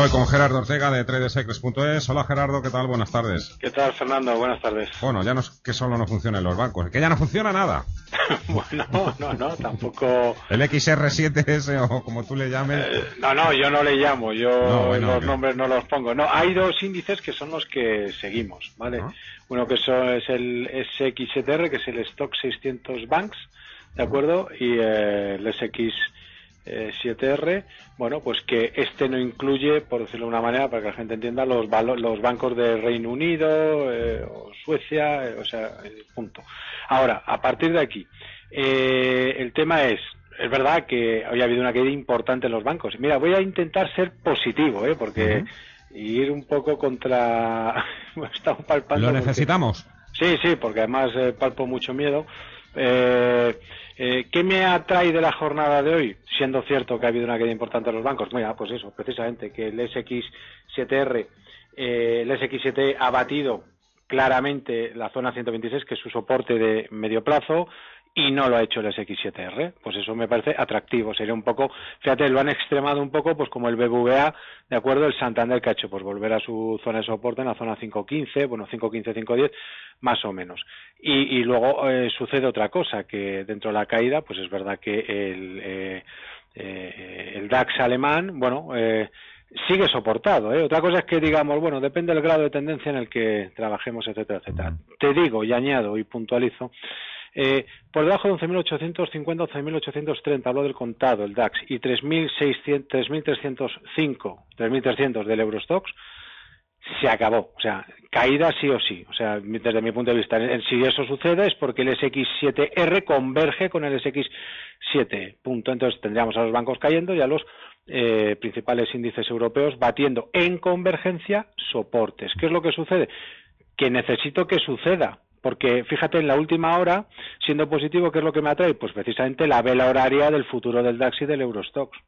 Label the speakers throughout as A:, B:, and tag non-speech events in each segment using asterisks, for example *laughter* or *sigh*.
A: Hoy con Gerardo Ortega de tradesecrets.es. Hola Gerardo, ¿qué tal? Buenas tardes.
B: ¿Qué tal Fernando? Buenas tardes.
A: Bueno, ya no es que solo no funcionen los bancos, que ya no funciona nada. *laughs*
B: bueno, no, no, tampoco...
A: El XR7S o como tú le llames.
B: Eh, no, no, yo no le llamo, yo los nombres no los pongo. No, hay dos índices que son los que seguimos, ¿vale? Uno que es el SX7R, que es el Stock 600 Banks, ¿de acuerdo? Y eh, el SX 7R, bueno, pues que este no incluye, por decirlo de una manera, para que la gente entienda, los, los bancos de Reino Unido eh, o Suecia, eh, o sea, punto. Ahora, a partir de aquí, eh, el tema es, es verdad que había habido una caída importante en los bancos. Mira, voy a intentar ser positivo, ¿eh? porque ir un poco contra... *laughs*
A: Estamos palpando... ¿Lo necesitamos?
B: Sí, sí, porque además palpo mucho miedo. Eh, eh, ¿Qué me atrae de la jornada de hoy? Siendo cierto que ha habido una caída importante en los bancos. Mira, pues eso, precisamente, que el SX7R, eh, el SX7 ha batido claramente la zona 126, que es su soporte de medio plazo, y no lo ha hecho el SX7R. Pues eso me parece atractivo. Sería un poco, fíjate, lo han extremado un poco, pues como el BBVA, de acuerdo, el Santander que ha hecho, pues volver a su zona de soporte en la zona 515, bueno, 515, 510, más o menos. Y, luego eh, sucede otra cosa, que dentro de la caída, pues es verdad que el, eh, eh, el DAX alemán, bueno, sigue soportado. Otra cosa es que digamos, bueno, depende del grado de tendencia en el que trabajemos, etcétera, etcétera. Te digo y añado y puntualizo eh, por debajo de 11.850, 11.830, hablo del contado, el DAX, y 3.305, 3.300 del Eurostox, se acabó. O sea, caída sí o sí. O sea, desde mi punto de vista, si eso sucede es porque el SX7R converge con el SX7. Punto. Entonces tendríamos a los bancos cayendo y a los eh, principales índices europeos batiendo en convergencia soportes. ¿Qué es lo que sucede? Que necesito que suceda porque fíjate, en la última hora, siendo positivo, ¿qué es lo que me atrae? Pues precisamente la vela horaria del futuro del DAX y del Eurostox.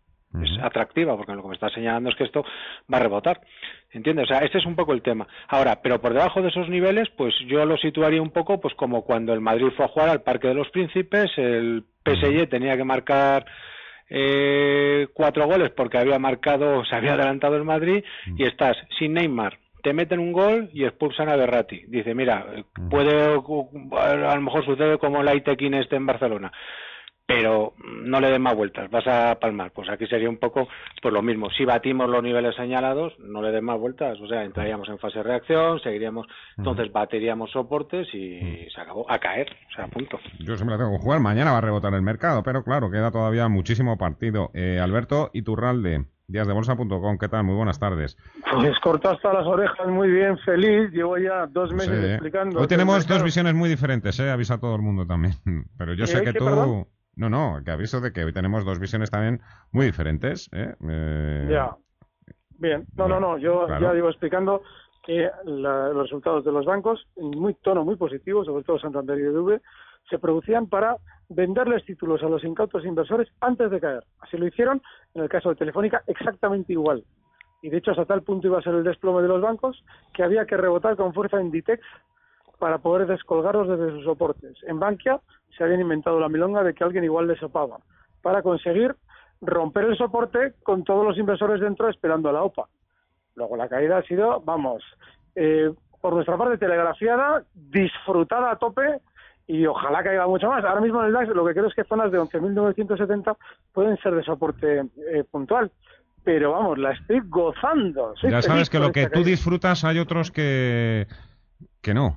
B: Es atractiva, porque lo que me está señalando es que esto va a rebotar. ¿Entiendes? O sea, este es un poco el tema. Ahora, pero por debajo de esos niveles, pues yo lo situaría un poco pues como cuando el Madrid fue a jugar al Parque de los Príncipes, el PSG tenía que marcar eh, cuatro goles porque había marcado, *laughs* se había adelantado el Madrid, y estás sin Neymar, te meten un gol y expulsan a Berratti. Dice, mira, puede, a lo mejor sucede como la Itequín este en Barcelona, pero no le den más vueltas, vas a palmar. Pues aquí sería un poco por lo mismo. Si batimos los niveles señalados, no le den más vueltas, o sea, entraríamos en fase de reacción, seguiríamos, entonces bateríamos soportes y se acabó a caer, o sea, punto.
A: Yo siempre tengo que jugar, mañana va a rebotar el mercado, pero claro, queda todavía muchísimo partido. Eh, Alberto Iturralde. Díasdebolsa.com, ¿qué tal? Muy buenas tardes.
C: Pues corto hasta las orejas, muy bien, feliz. Llevo ya dos meses explicando.
A: Hoy tenemos dos visiones muy diferentes, ¿eh? Avisa a todo el mundo también. *laughs* Pero yo sé que tú... No, no, que aviso de que hoy tenemos dos visiones también muy diferentes. ¿eh?
C: eh ya. Bien, no, no, no, yo ya digo explicando que los resultados de los bancos, en muy tono muy positivo, sobre todo Santander y DV, se producían para venderles títulos a los incautos inversores antes de caer. Así lo hicieron en el caso de Telefónica exactamente igual. Y de hecho hasta tal punto iba a ser el desplome de los bancos que había que rebotar con fuerza en Ditex para poder descolgarlos desde sus soportes. En Bankia se habían inventado la milonga de que alguien igual les sopaba para conseguir romper el soporte con todos los inversores dentro esperando a la OPA. Luego la caída ha sido, vamos, eh, por nuestra parte telegrafiada, disfrutada a tope y ojalá caiga mucho más. Ahora mismo en el DAX lo que creo es que zonas de 11.970 pueden ser de soporte eh, puntual. Pero vamos, la estoy gozando.
A: ya sabes que lo que tú disfrutas hay otros que, que no.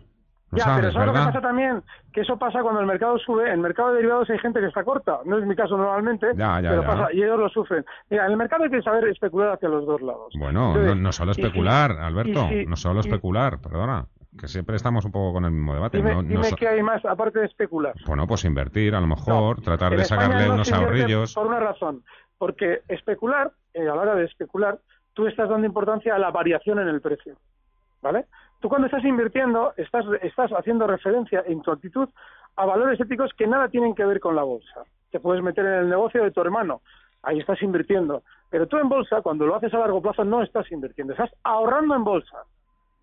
C: ya, pero ¿sabes lo que pasa también? Que eso pasa cuando el mercado sube. En el mercado de derivados hay gente que está corta. No es mi caso normalmente, pero pasa y ellos lo sufren. Mira, en el mercado hay que saber especular hacia los dos lados.
A: Bueno, no, solo especular, Alberto, no solo especular, perdona que siempre estamos un poco con el mismo debate.
C: Dime, dime que hay más, aparte de especular.
A: Bueno, pues invertir, a lo mejor, tratar de sacarle unos ahorrillos.
C: Por una razón, porque especular, eh, a la hora de especular, tú estás dando importancia a la variación en el precio, ¿vale? Tú cuando estás invirtiendo, estás, estás haciendo referencia en tu actitud a valores éticos que nada tienen que ver con la bolsa. Te puedes meter en el negocio de tu hermano, ahí estás invirtiendo. Pero tú en bolsa, cuando lo haces a largo plazo, no estás invirtiendo, estás ahorrando en bolsa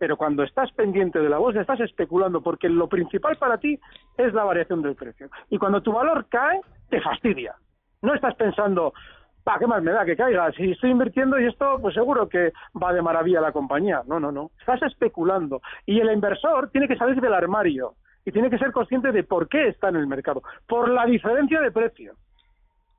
C: pero cuando estás pendiente de la bolsa estás especulando porque lo principal para ti es la variación del precio. Y cuando tu valor cae, te fastidia. No estás pensando, ¿para qué más me da que caiga? Si estoy invirtiendo y esto, pues seguro que va de maravilla la compañía. No, no, no. Estás especulando. Y el inversor tiene que salir del armario y tiene que ser consciente de por qué está en el mercado. Por la diferencia de precio.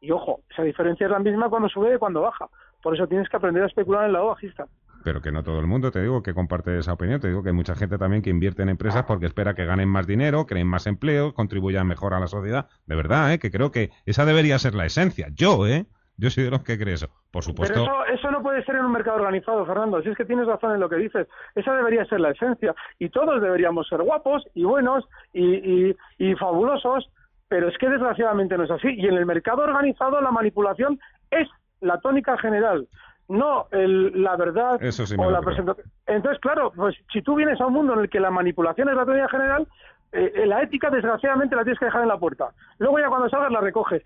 C: Y ojo, esa diferencia es la misma cuando sube y cuando baja. Por eso tienes que aprender a especular en la bajista
A: pero que no todo el mundo, te digo, que comparte esa opinión. Te digo que hay mucha gente también que invierte en empresas porque espera que ganen más dinero, creen más empleo, contribuyan mejor a la sociedad. De verdad, ¿eh? que creo que esa debería ser la esencia. Yo, ¿eh? Yo soy de los que cree eso. Por supuesto.
C: Pero eso, eso no puede ser en un mercado organizado, Fernando. Si es que tienes razón en lo que dices. Esa debería ser la esencia. Y todos deberíamos ser guapos y buenos y, y, y fabulosos. Pero es que desgraciadamente no es así. Y en el mercado organizado la manipulación es la tónica general no la verdad o la presentación. Entonces, claro, pues si tú vienes a un mundo en el que la manipulación es la teoría general, eh, la ética desgraciadamente la tienes que dejar en la puerta. Luego ya cuando salgas la recoges.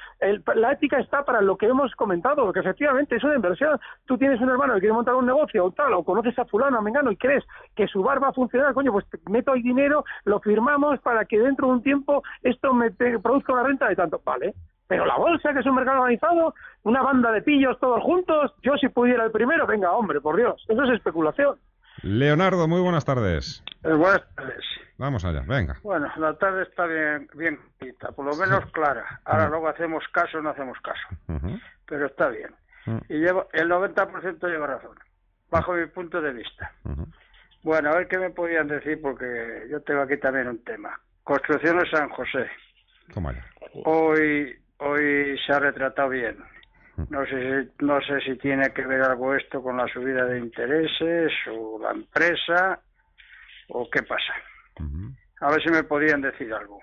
C: la ética está para lo que hemos comentado, porque efectivamente es una inversión. Tú tienes un hermano que quiere montar un negocio o tal, o conoces a fulano, a mengano y crees que su bar va a funcionar, coño, pues meto ahí dinero, lo firmamos para que dentro de un tiempo esto me produzca una renta de tanto. Vale, pero la bolsa, que es un mercado organizado, una banda de pillos todos juntos, yo si pudiera el primero, venga, hombre, por Dios, eso es especulación.
A: Leonardo, muy buenas tardes.
D: Eh, buenas tardes.
A: Vamos allá, venga.
D: Bueno, la tarde está bien, bien por lo menos clara. Ahora luego hacemos caso o no hacemos caso. Pero está bien. Y llevo, el 90% lleva razón, bajo mi punto de vista. Bueno, a ver qué me podían decir, porque yo tengo aquí también un tema. Construcciones San José. Hoy hoy se ha retratado bien. No sé, si, no sé si tiene que ver algo esto con la subida de intereses o la empresa o qué pasa. A ver si me podían decir algo.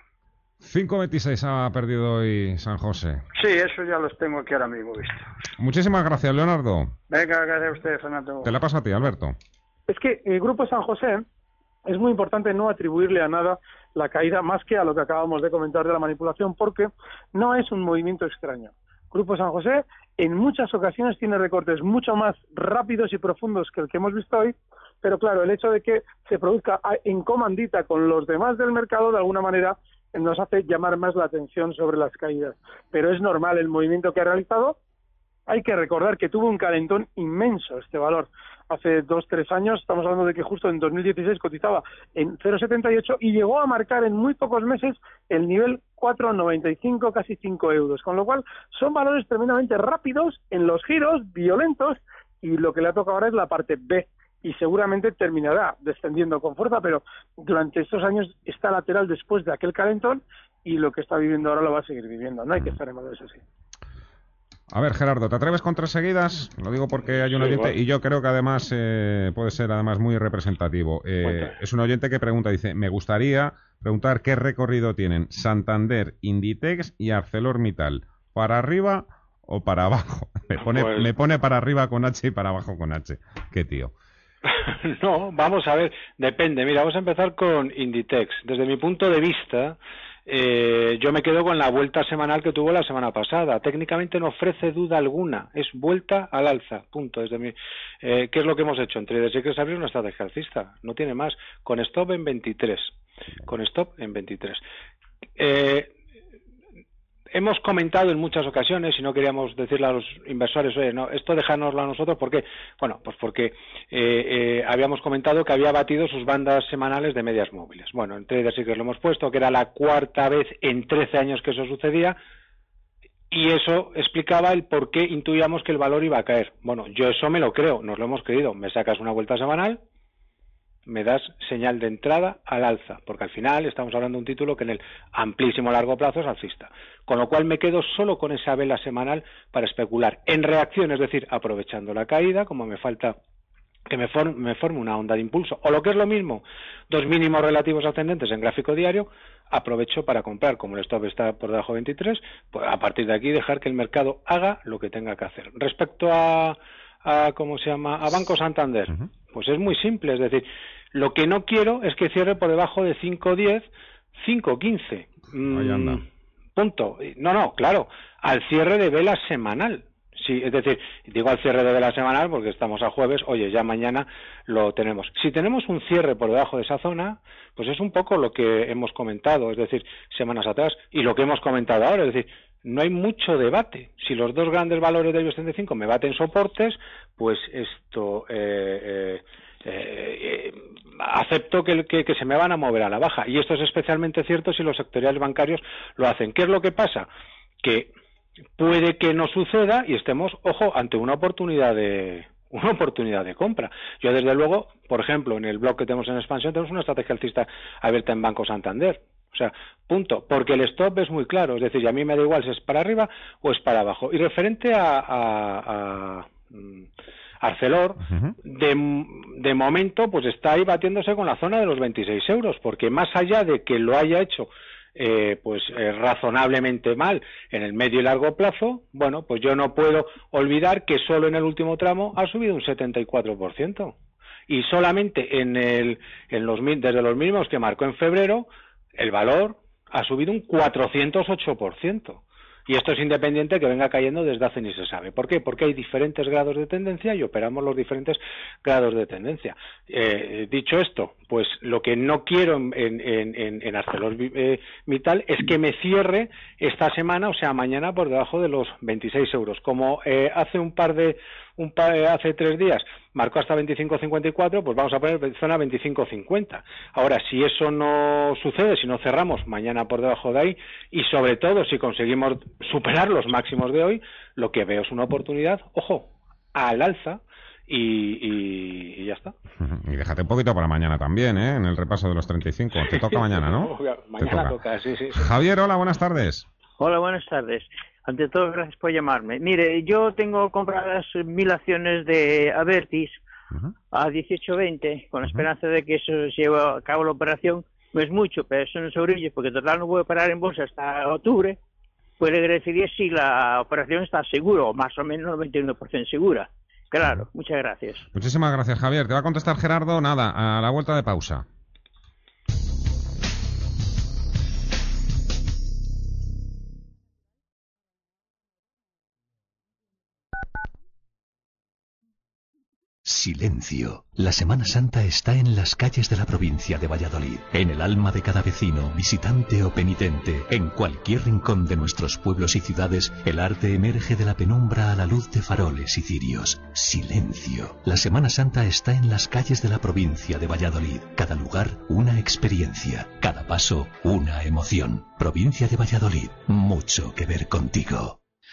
A: 5.26 ha perdido hoy San José.
D: Sí, eso ya los tengo aquí ahora mismo visto.
A: Muchísimas gracias, Leonardo.
D: Venga, gracias a usted, Fernando.
A: Te la paso a ti, Alberto.
C: Es que el Grupo San José es muy importante no atribuirle a nada la caída más que a lo que acabamos de comentar de la manipulación, porque no es un movimiento extraño. Grupo San José en muchas ocasiones tiene recortes mucho más rápidos y profundos que el que hemos visto hoy, pero claro, el hecho de que se produzca en comandita con los demás del mercado, de alguna manera, nos hace llamar más la atención sobre las caídas. Pero es normal el movimiento que ha realizado. Hay que recordar que tuvo un calentón inmenso este valor hace dos, tres años, estamos hablando de que justo en 2016 cotizaba en 0,78 y llegó a marcar en muy pocos meses el nivel 4,95, casi 5 euros. Con lo cual, son valores tremendamente rápidos en los giros, violentos, y lo que le ha tocado ahora es la parte B. Y seguramente terminará descendiendo con fuerza, pero durante estos años está lateral después de aquel calentón y lo que está viviendo ahora lo va a seguir viviendo. No hay que estar en valores así.
A: A ver, Gerardo, ¿te atreves con tres seguidas? Lo digo porque hay un oyente y yo creo que además eh, puede ser además muy representativo. Eh, es un oyente que pregunta, dice, me gustaría preguntar qué recorrido tienen Santander, Inditex y ArcelorMittal, ¿para arriba o para abajo? *laughs* Me pone, pues me pone para arriba con H y para abajo con H. Qué tío. *laughs*
B: no, vamos a ver, depende. Mira, vamos a empezar con Inditex. Desde mi punto de vista, eh, yo me quedo con la vuelta semanal que tuvo la semana pasada. Técnicamente no ofrece duda alguna, es vuelta al alza, punto. Desde mi, eh, ¿Qué es lo que hemos hecho? Entre desde que abrir una estrategia alcista, no tiene más, con stop en 23. Con stop en 23. Eh, hemos comentado en muchas ocasiones, y no queríamos decirle a los inversores, oye, no, esto dejárnoslo a nosotros, ¿por qué? Bueno, pues porque eh, eh, habíamos comentado que había batido sus bandas semanales de medias móviles. Bueno, en Trader que lo hemos puesto, que era la cuarta vez en 13 años que eso sucedía, y eso explicaba el por qué intuíamos que el valor iba a caer. Bueno, yo eso me lo creo, nos lo hemos creído. Me sacas una vuelta semanal, me das señal de entrada al alza, porque al final estamos hablando de un título que en el amplísimo largo plazo es alcista. Con lo cual me quedo solo con esa vela semanal para especular en reacción, es decir, aprovechando la caída, como me falta que me, forme una onda de impulso, o lo que es lo mismo, dos mínimos relativos ascendentes en gráfico diario, aprovecho para comprar, como el stop está por debajo de 23, pues a partir de aquí dejar que el mercado haga lo que tenga que hacer. Respecto a, a ¿cómo se llama?, a Banco Santander, pues es muy simple, es decir, lo que no quiero es que cierre por debajo de 5.10, 5.15. Mm, punto. No, no, claro, al cierre de vela semanal. Sí, es decir, digo al cierre de vela semanal porque estamos a jueves, oye, ya mañana lo tenemos. Si tenemos un cierre por debajo de esa zona, pues es un poco lo que hemos comentado, es decir, semanas atrás, y lo que hemos comentado ahora, es decir, no hay mucho debate. Si los dos grandes valores del 35 me baten soportes, pues esto eh, eh, eh, acepto que, que, se me van a mover a la baja. Y esto es especialmente cierto si los sectoriales bancarios lo hacen. ¿Qué es lo que pasa? Que puede que no suceda y estemos, ojo, ante una oportunidad de *laughs* una oportunidad de compra. Yo, desde luego, por ejemplo, en el blog que tenemos en expansión, tenemos una estrategia alcista abierta en Banco Santander. O sea, punto. Porque el stop es muy claro. Es decir, a mí me da igual si es para arriba o es para abajo. Y referente a, a, mm, Arcelor, de, de, momento, pues está ahí batiéndose con la zona de los 26 euros, porque más allá de que lo haya hecho eh, pues eh, razonablemente mal en el medio y largo plazo, bueno, pues yo no puedo olvidar que solo en el último tramo ha subido un 74% y solamente en el, en los, desde los mismos que marcó en febrero el valor ha subido un 408%. Y esto es independiente que venga cayendo desde hace ni se sabe. ¿Por qué? Porque hay diferentes grados de tendencia y operamos los diferentes grados de tendencia. Eh, dicho esto, pues lo que no quiero en, en, en ArcelorMittal es que me cierre esta semana, o sea, mañana por debajo de los 26 euros. Como eh, hace un par de un hace tres días marcó hasta 25.54, pues vamos a poner zona 25.50. Ahora, si eso no sucede, si no cerramos mañana por debajo de ahí, y sobre todo si conseguimos superar los máximos de hoy, lo que veo es una oportunidad, ojo, al alza, y, ya está. *laughs*
A: Y déjate un poquito para mañana también, ¿eh? En el repaso de los 35. Te toca *laughs* mañana, ¿no?
B: mañana toca. sí, sí,
A: Javier, hola, buenas tardes.
E: Hola, buenas tardes. Ante todo, gracias por llamarme. Mire, yo tengo compradas mil acciones de Avertis a 18.20 con la esperanza de que eso se lleve a cabo la operación. No es mucho, pero eso no es orillo, porque total no voy a parar en bolsa hasta octubre. Pues le agradecería si la operación está segura, o más o menos 91% segura. Claro, muchas gracias.
A: Muchísimas gracias, Javier. Te va a contestar Gerardo, nada, a la vuelta de pausa.
F: Silencio. La Semana Santa está en las calles de la provincia de Valladolid, en el alma de cada vecino, visitante o penitente. En cualquier rincón de nuestros pueblos y ciudades, el arte emerge de la penumbra a la luz de faroles y cirios. Silencio. La Semana Santa está en las calles de la provincia de Valladolid. Cada lugar, una experiencia. Cada paso, una emoción. Provincia de Valladolid. Mucho que ver contigo.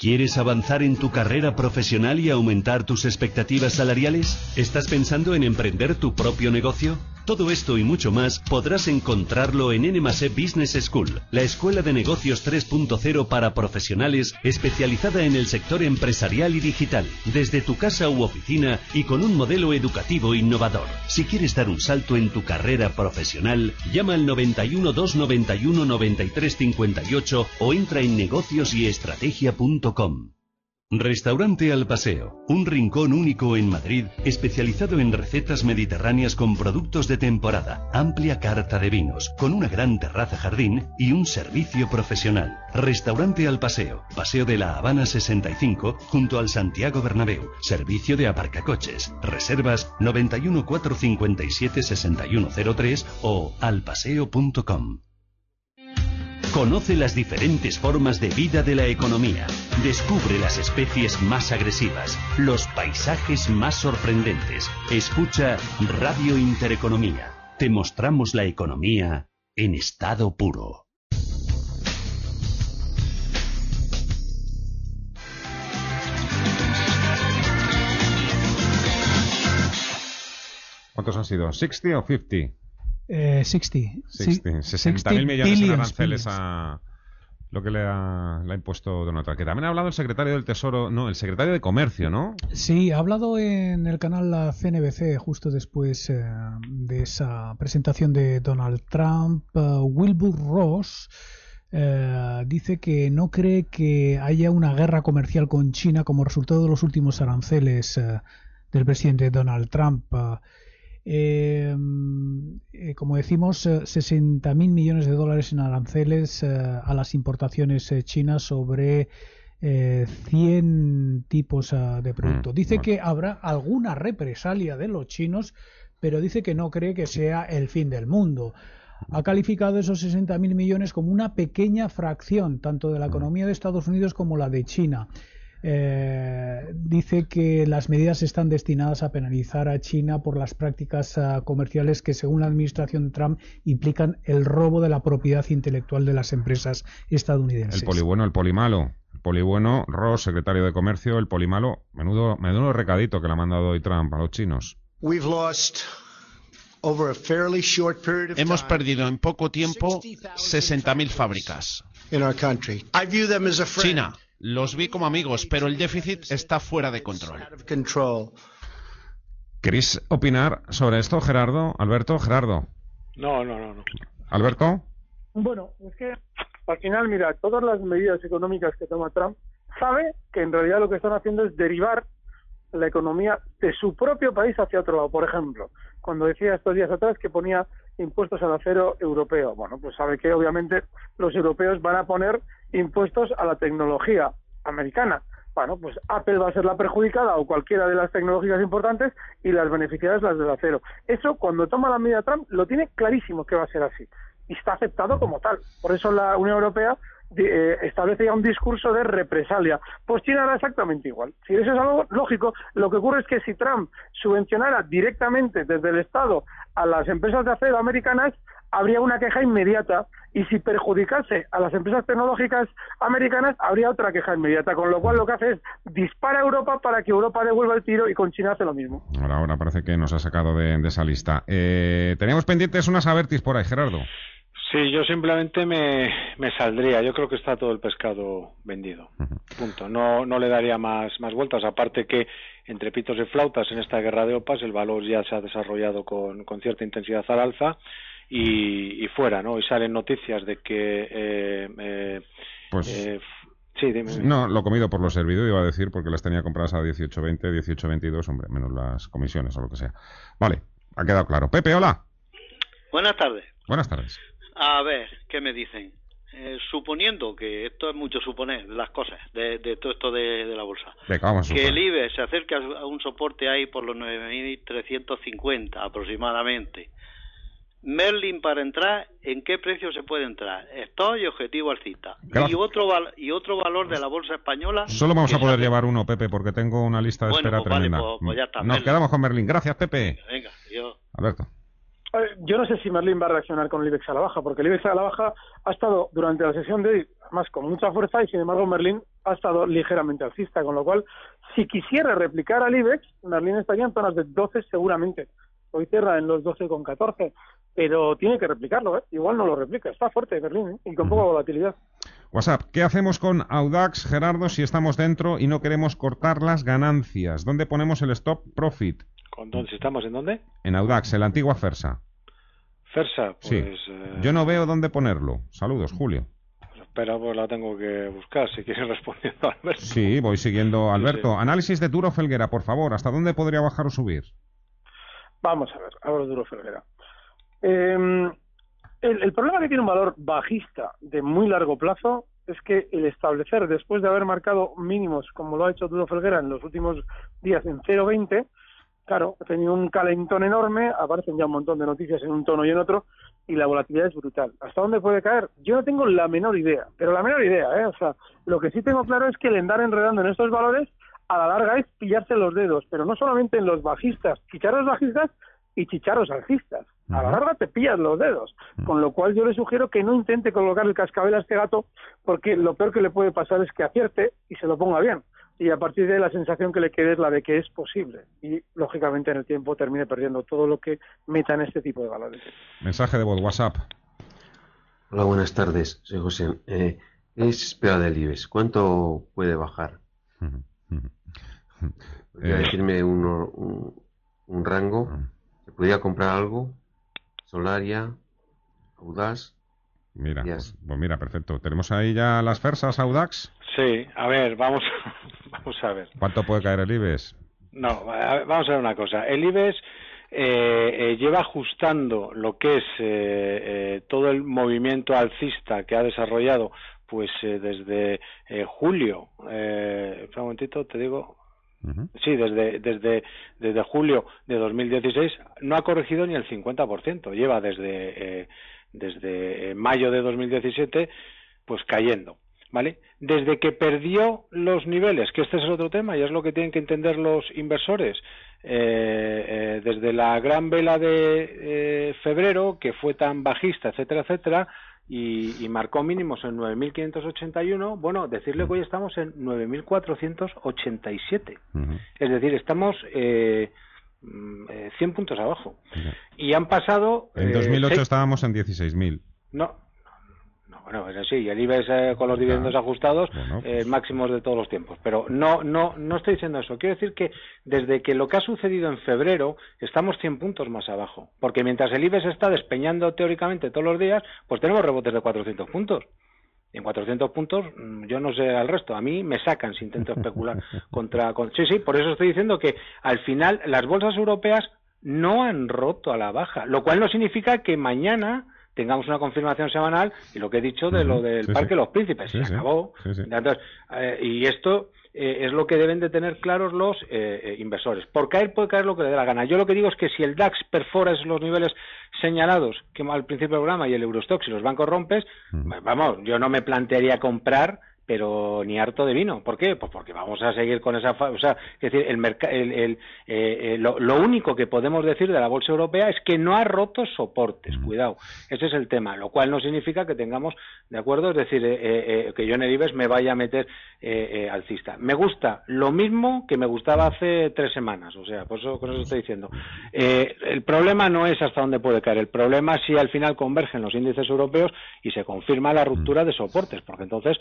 G: ¿Quieres avanzar en tu carrera profesional y aumentar tus expectativas salariales? ¿Estás pensando en emprender tu propio negocio? Todo esto y mucho más podrás encontrarlo en NMASE Business School, la escuela de negocios 3.0 para profesionales especializada en el sector empresarial y digital, desde tu casa u oficina y con un modelo educativo innovador. Si quieres dar un salto en tu carrera profesional, llama al 91 291 93 58 o entra en negociosyestrategia.com. Restaurante Al Paseo, un rincón único en Madrid, especializado en recetas mediterráneas con productos de temporada, amplia carta de vinos, con una gran terraza jardín y un servicio profesional. Restaurante Al Paseo, Paseo de la Habana 65, junto al Santiago Bernabéu, servicio de aparcacoches, reservas 91 457 6103 o alpaseo.com.
F: Conoce las diferentes formas de vida de la economía. Descubre las especies más agresivas, los paisajes más sorprendentes. Escucha Radio Intereconomía. Te mostramos la economía en estado puro.
A: ¿Cuántos han sido? ¿60 o 50?
H: Eh, 60.
A: 60. 60 mil millones de aranceles a lo que le ha, impuesto Donald Trump. Que también ha hablado el secretario del Tesoro, no, el secretario de Comercio, ¿no?
H: Sí, ha hablado en el canal la CNBC justo después eh, de esa presentación de Donald Trump. Uh, Wilbur Ross eh, dice que no cree que haya una guerra comercial con China como resultado de los últimos aranceles eh, del presidente Donald Trump. Em, eh, como decimos, 60.000 eh, millones de dólares en aranceles eh, a las importaciones chinas sobre 100 tipos de productos. Mm, dice que habrá alguna represalia de los chinos, pero dice que no cree que sea el fin del mundo. Ha calificado esos 60.000 millones como una pequeña fracción tanto de la mm. economía de Estados Unidos como la de China. Eh, dice que las medidas están destinadas a penalizar a China por las prácticas ah, comerciales que, según la administración Trump, implican el robo de la propiedad intelectual de las empresas estadounidenses.
A: El polibueno, el polimalo. El polibueno, Ross, secretario de Comercio, el polimalo. Menudo, menudo recadito que le ha mandado hoy Trump a los chinos.
I: Hemos perdido en poco tiempo 60.000 fábricas. China los vi como amigos, pero el déficit está fuera de control.
A: ¿Queréis opinar sobre esto, Gerardo? Alberto, Gerardo.
B: No, no, no, no.
A: Alberto.
C: Bueno, es que al final, mira, todas las medidas económicas que toma Trump sabe que en realidad lo que están haciendo es derivar la economía de su propio país hacia otro lado. Por ejemplo, cuando decía estos días atrás que ponía impuestos al acero europeo. Bueno, pues sabe que obviamente los europeos van a poner impuestos a la tecnología americana. Bueno, pues Apple va a ser la perjudicada o cualquiera de las tecnológicas importantes y las beneficiadas las del acero. Eso, cuando toma la medida Trump, lo tiene clarísimo que va a ser así. Y está aceptado como tal. Por eso la Unión Europea eh, establece ya un discurso de represalia. Pues China era exactamente igual. Si eso es algo lógico, lo que ocurre es que si Trump subvencionara directamente desde el Estado a las empresas de acero americanas, habría una queja inmediata y si perjudicase a las empresas tecnológicas americanas habría otra queja inmediata, con lo cual lo que hace es dispara a Europa para que Europa devuelva el tiro y con China hace lo mismo.
A: Ahora, ahora parece que nos ha sacado de, esa lista. Eh, teníamos pendientes unas avertis por ahí, Gerardo.
B: Sí, yo simplemente me, me, saldría. Yo creo que está todo el pescado vendido. Punto. No, no le daría más, más vueltas. Aparte que entre pitos y flautas en esta guerra de OPAs el valor ya se ha desarrollado con, con cierta intensidad al alza y, y, fuera, ¿no? Y salen noticias de que... Eh, eh,
A: pues... Eh, sí, dime, No, lo comido por lo servido, iba a decir, porque las tenía compradas a 18.20, 18.22, hombre, menos las comisiones o lo que sea. Vale, ha quedado claro. Pepe, hola.
J: Buenas tardes.
A: Buenas tardes.
J: A ver, ¿qué me dicen? Eh, suponiendo que esto es mucho suponer las cosas de, todo esto de, la bolsa. Que el IBE se acerque a un soporte ahí por los 9.350 aproximadamente. Merlin para entrar en qué precio se puede entrar estoy objetivo alcista. Y otro y otro valor de la bolsa española
A: solo vamos a poder llevar uno Pepe porque tengo una lista de espera pues tremenda. pues, pues ya está, nos quedamos con Merlin. Gracias Pepe.
J: Venga yo
A: Alberto
C: yo no sé si Merlin va a reaccionar con el IBEX a la baja, porque el IBEX a la baja ha estado durante la sesión de hoy más con mucha fuerza y sin embargo Merlin ha estado ligeramente alcista, con lo cual si quisiera replicar al IBEX, Merlin estaría en zonas de 12 seguramente. Hoy cierra en los 12,14, pero tiene que replicarlo, ¿eh? igual no lo replica, está fuerte Merlin ¿eh? y con poca volatilidad.
A: WhatsApp, ¿qué hacemos con Audax, Gerardo, si estamos dentro y no queremos cortar las ganancias? ¿Dónde ponemos el stop profit?
B: Dónde, ¿Estamos en dónde?
A: En Audax, en la antigua Fersa.
B: Fersa, pues...
A: Sí. Eh, Yo no veo dónde ponerlo. Saludos, Julio.
B: Espera, pues la tengo que buscar, si quieres *laughs* respondiendo Alberto.
A: Sí, voy siguiendo Alberto. Análisis de Duro Felguera, por favor. ¿Hasta dónde podría bajar o subir?
C: Vamos a ver, ahora Duro Felguera. El, el problema que tiene un valor bajista de muy largo plazo es que el establecer, después de haber marcado mínimos, como lo ha hecho Duro Felguera en los últimos días en 0,20, claro, ha tenido un calentón enorme, aparecen ya un montón de noticias en un tono y en otro, y la volatilidad es brutal. ¿Hasta dónde puede caer? Yo no tengo la menor idea, pero la menor idea, ¿eh? O sea, lo que sí tengo claro es que el andar enredando en estos valores a la larga es pillarse los dedos, pero no solamente en los bajistas, chicharros bajistas y chicharros alcistas. A la larga te pillas los dedos, con lo cual yo le sugiero que no intente colocar el cascabel a este gato, porque lo peor que le puede pasar es que acierte y se lo ponga bien y a partir de ahí la sensación que le quede es la de que es posible y lógicamente en el tiempo termine perdiendo todo lo que meta en este tipo de valores.
A: Mensaje de voz WhatsApp.
K: Hola, buenas tardes, soy José. Eh, es peor del IBEX. ¿Cuánto puede bajar? Podría eh, decirme un, un, rango. ¿Se podría comprar algo? Solaria, Audaz.
A: Mira, pues, pues, mira, perfecto. ¿Tenemos ahí ya las fersas Audax?
B: Sí, a ver, vamos, *laughs* vamos a ver.
A: ¿Cuánto puede caer el IBEX?
B: No, vamos a ver una cosa. El IBEX eh, eh, lleva ajustando lo que es eh, todo el movimiento alcista que ha desarrollado pues desde julio. un momentito, te digo. Sí, desde, desde, desde julio de 2016 no ha corregido ni el 50%. Lleva desde, desde mayo de 2017 pues cayendo. ¿vale? Desde que perdió los niveles, que este es el otro tema y es lo que tienen que entender los inversores, eh, eh, desde la gran vela de eh, febrero, que fue tan bajista, etcétera, etcétera, y, marcó mínimos en 9.581, bueno, decirle que hoy estamos en 9.487. Es decir, estamos eh, 100 mm, puntos abajo. Y han pasado...
A: En 2008 estábamos en 16.000.
B: No, bueno, es así, y el IBEX eh, con los dividendos ajustados, eh, máximos de todos los tiempos. Pero no, no, no estoy diciendo eso. Quiero decir que desde que lo que ha sucedido en febrero, estamos 100 puntos más abajo. Porque mientras el IBEX está despeñando teóricamente todos los días, pues tenemos rebotes de 400 puntos. En 400 puntos, mm, yo no sé al resto. A mí me sacan si intento especular *laughs* contra. Sí, sí, por eso estoy diciendo que al final las bolsas europeas no han roto a la baja. Lo cual no significa que mañana tengamos una confirmación semanal y lo que he dicho de lo del Parque de los Príncipes. se acabó. Entonces, eh, y esto eh, es lo que deben de tener claros los eh, inversores. Por caer puede caer lo que le dé la gana. Yo lo que digo es que si el DAX perfora los niveles señalados que al principio del programa y el Eurostox y los bancos rompes, vamos, yo no me plantearía comprar pero ni harto de vino. ¿Por qué? Pues porque vamos a seguir con esa... O sea, es decir, el, el, el eh, eh, lo, único que podemos decir de la bolsa europea es que no ha roto soportes, cuidado. Ese es el tema, lo cual no significa que tengamos, ¿de acuerdo? Es decir, eh, que yo en el IBEX me vaya a meter alcista. Me gusta lo mismo que me gustaba hace tres semanas, o sea, por eso, con eso estoy diciendo. el problema no es hasta dónde puede caer, el problema es si al final convergen los índices europeos y se confirma la ruptura de soportes, porque entonces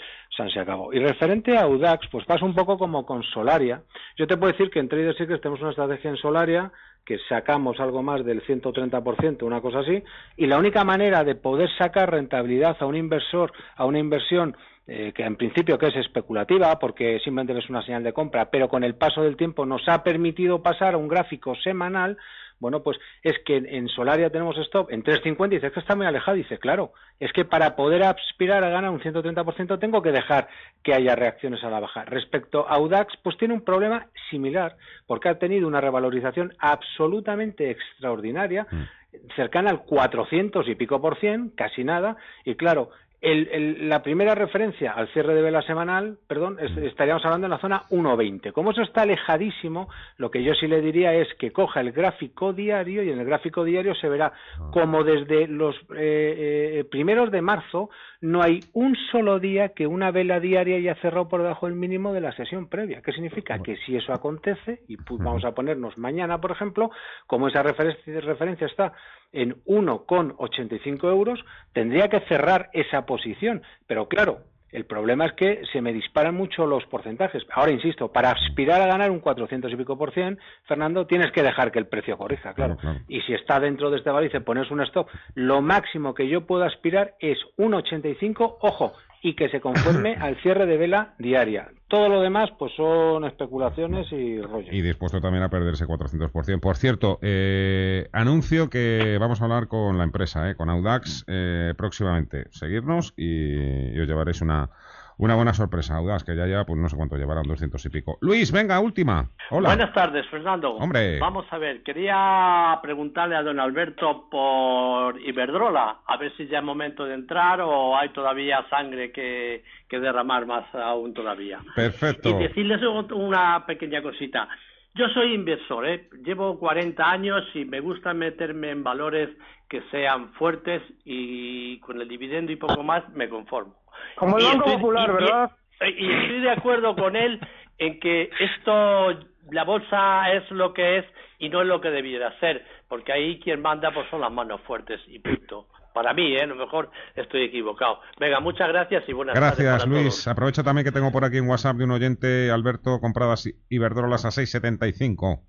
B: y referente a Audax, pues pasa un poco como con Solaria. Yo te puedo decir que en Trader Secrets tenemos una estrategia en Solaria que sacamos algo más del 130%, una cosa así, y la única manera de poder sacar rentabilidad a un inversor, a una inversión eh, que en principio que es especulativa porque simplemente es una señal de compra, pero con el paso del tiempo nos ha permitido pasar a un gráfico semanal bueno, pues es que en Solaria tenemos stop en 3.50 y dice que está muy alejado. dice, claro, es que para poder aspirar a ganar un 130% tengo que dejar que haya reacciones a la baja. Respecto a Audax, pues tiene un problema similar, porque ha tenido una revalorización absolutamente extraordinaria, mm. cercana al 400 y pico por cien, casi nada, y claro, el, la primera referencia al cierre de vela semanal, perdón, mm. estaríamos hablando en la zona 1.20. Como eso está alejadísimo, lo que yo sí le diría es que coja el gráfico diario y en el gráfico diario se verá ah. como desde los eh, eh, primeros de marzo no hay un solo día que una vela diaria haya cerrado por debajo del mínimo de la sesión previa. ¿Qué significa? Que si eso acontece, y vamos a ponernos mañana, por ejemplo, como esa referencia está en 1,85 euros, tendría que cerrar esa posición. Pero claro, el problema es que se me disparan mucho los porcentajes. Ahora, insisto, para aspirar a ganar un 400 y pico por cien, Fernando, tienes que dejar que el precio corrija, claro. Y si está dentro de este valor y pones un stop, lo máximo que yo puedo aspirar es un 85, ojo, y que se conforme *laughs* al cierre de vela diaria. Todo lo demás pues son especulaciones y rollo.
A: Y dispuesto también a perderse 400%. Por cierto, eh, anuncio que vamos a hablar con la empresa, eh, con Audax, eh, próximamente. Seguirnos y, os llevaréis una, una buena sorpresa, Audaz, que ya lleva, pues no sé cuánto llevarán, 200 y pico. Luis, venga, última. Hola.
L: Buenas tardes, Fernando.
A: Hombre.
L: Vamos a ver, quería preguntarle a don Alberto por Iberdrola, a ver si ya es momento de entrar o hay todavía sangre que, que derramar más aún todavía.
A: Perfecto.
L: Y decirles una pequeña cosita. Yo soy inversor, ¿eh? llevo 40 años y me gusta meterme en valores que sean fuertes y con el dividendo y poco más me conformo.
C: Como el Banco Popular, ¿verdad?
L: Y, estoy de acuerdo con él en que esto, la bolsa es lo que es y no es lo que debiera ser, porque ahí quien manda pues son las manos fuertes y punto. Para mí, ¿eh? a lo mejor estoy equivocado. Venga, muchas gracias y buenas
A: gracias,
L: tardes.
A: Gracias, Luis. Aprovecho también que tengo por aquí un WhatsApp de un oyente, Alberto, compradas Iberdrolas a 6,75.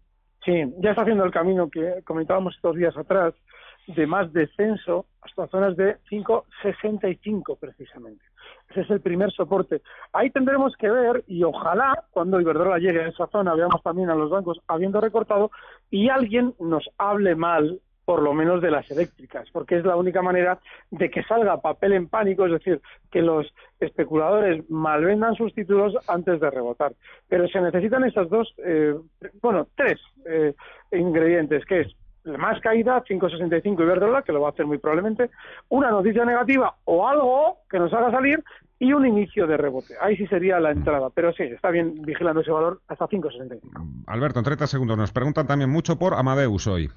C: Sí, ya está haciendo el camino que comentábamos estos días atrás de más descenso hasta zonas de 5,65 precisamente. Ese es el primer soporte. Ahí tendremos que ver y ojalá cuando Iberdrola llegue a esa zona veamos también a los bancos habiendo recortado y alguien nos hable mal por lo menos de las eléctricas, porque es la única manera de que salga papel en pánico, es decir, que los especuladores malvendan sus títulos antes de rebotar. Pero se necesitan esas dos, eh, bueno, tres eh, ingredientes, que es más caída, 5.65 Iberdrola, que lo va a hacer muy probablemente, una noticia negativa o algo que nos haga salir y un inicio de rebote. Ahí sí sería la entrada, pero sí, está bien vigilando ese valor hasta 5.65.
A: Alberto, en 30 segundos nos preguntan también mucho por Amadeus hoy.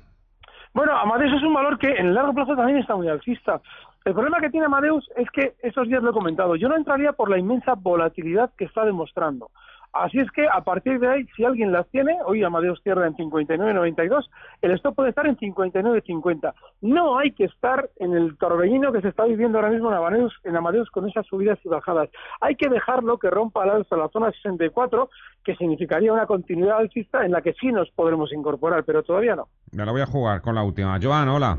C: Bueno, Amadeus es un valor que en el largo plazo también está muy alcista. El problema que tiene Amadeus es que esos días lo he comentado. Yo no entraría por la inmensa volatilidad que está demostrando. Así es que a partir de ahí, si alguien las tiene, hoy Amadeus cierra en 59.92, el stop puede estar en 59.50. No hay que estar en el torbellino que se está viviendo ahora mismo en Amadeus, en Amadeus con esas subidas y bajadas. Hay que dejarlo que rompa la alza la zona 64, que significaría una continuidad alcista en la que sí nos podremos incorporar, pero todavía no.
A: Me la voy a jugar con la última. Joan, hola.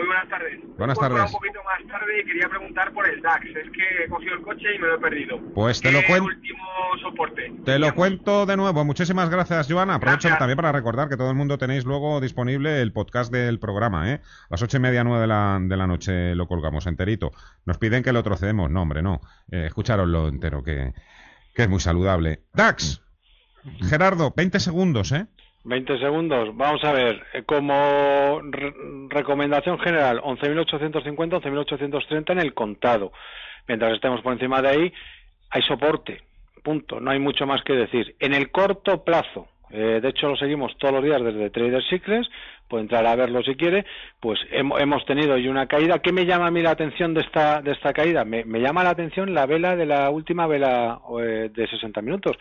M: Muy buenas tardes.
A: Buenas tardes.
M: un poquito más tarde y quería preguntar por el DAX. Es que he cogido el coche y me lo he perdido.
A: Pues te lo cuento.
M: último soporte?
A: Te lo cuento de nuevo. Muchísimas gracias, Joana. Aprovecho también para recordar que todo el mundo tenéis luego disponible el podcast del programa, ¿eh? A las ocho y media, nueve de la, de la noche lo colgamos enterito. Nos piden que lo trocemos. No, hombre, no. Eh, escucharoslo entero, que, que es muy saludable. DAX. Gerardo, 20 segundos, ¿eh?
B: 20 segundos. Vamos a ver, eh, como recomendación general, 11.850, 11.830 en el contado. Mientras estemos por encima de ahí, hay soporte. Punto. No hay mucho más que decir. En el corto plazo, eh, de hecho lo seguimos todos los días desde Trader Secrets, puede entrar a verlo si quiere, pues hemos tenido hoy una caída. ¿Qué me llama a mí la atención de esta, de esta caída? Me, llama la atención la vela de la última vela eh, de 60 minutos,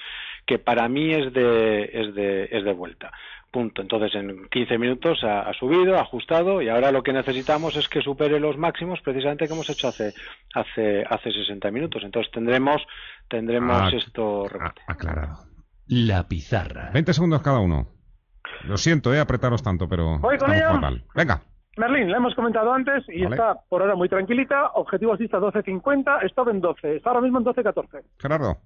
B: que para mí es de, es de, es de vuelta. Punto. Entonces, en 15 minutos ha, subido, ha ajustado y ahora lo que necesitamos es que supere los máximos precisamente que hemos hecho hace hace hace 60 minutos. Entonces tendremos tendremos ah, esto
A: aclarado.
G: La pizarra.
A: 20 segundos cada uno. Lo siento, eh, apretaros tanto, pero
C: Voy con ella.
A: Venga.
C: Merlin, la hemos comentado antes y está por ahora muy tranquilita. Objetivo asista 12.50, stop en 12. Está ahora mismo en 12.14.
A: Gerardo.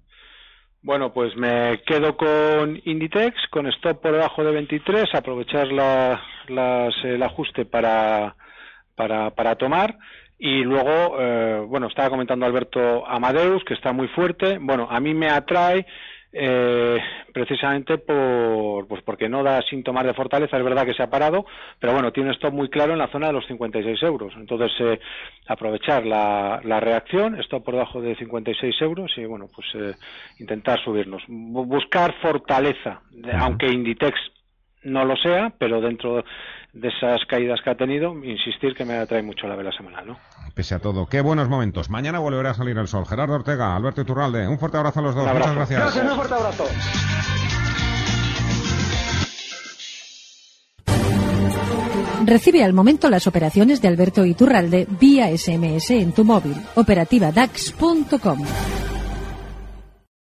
B: Bueno, pues me quedo con Inditex, con stop por debajo de 23, aprovechar la, el ajuste para, para, para tomar. Y luego, eh, bueno, estaba comentando Alberto Amadeus, que está muy fuerte. Bueno, a mí me atrae eh, precisamente por, pues porque no da síntomas de fortaleza, es verdad que se ha parado, pero bueno, tiene un stop muy claro en la zona de los 56 euros. Entonces, eh, aprovechar la, la reacción, stop por debajo de 56 euros y bueno, pues eh, intentar subirnos. buscar fortaleza, aunque Inditex no lo sea, pero dentro de esas caídas que ha tenido, insistir que me atrae mucho la vela semanal, ¿no?
A: Pese a todo, qué buenos momentos. Mañana volverá a salir el sol. Gerardo Ortega, Alberto Iturralde, un fuerte abrazo a los dos. Muchas gracias.
C: Gracias, un fuerte abrazo.
N: Recibe al momento las operaciones de Alberto Iturralde vía SMS en tu móvil. Operativa DAX.com.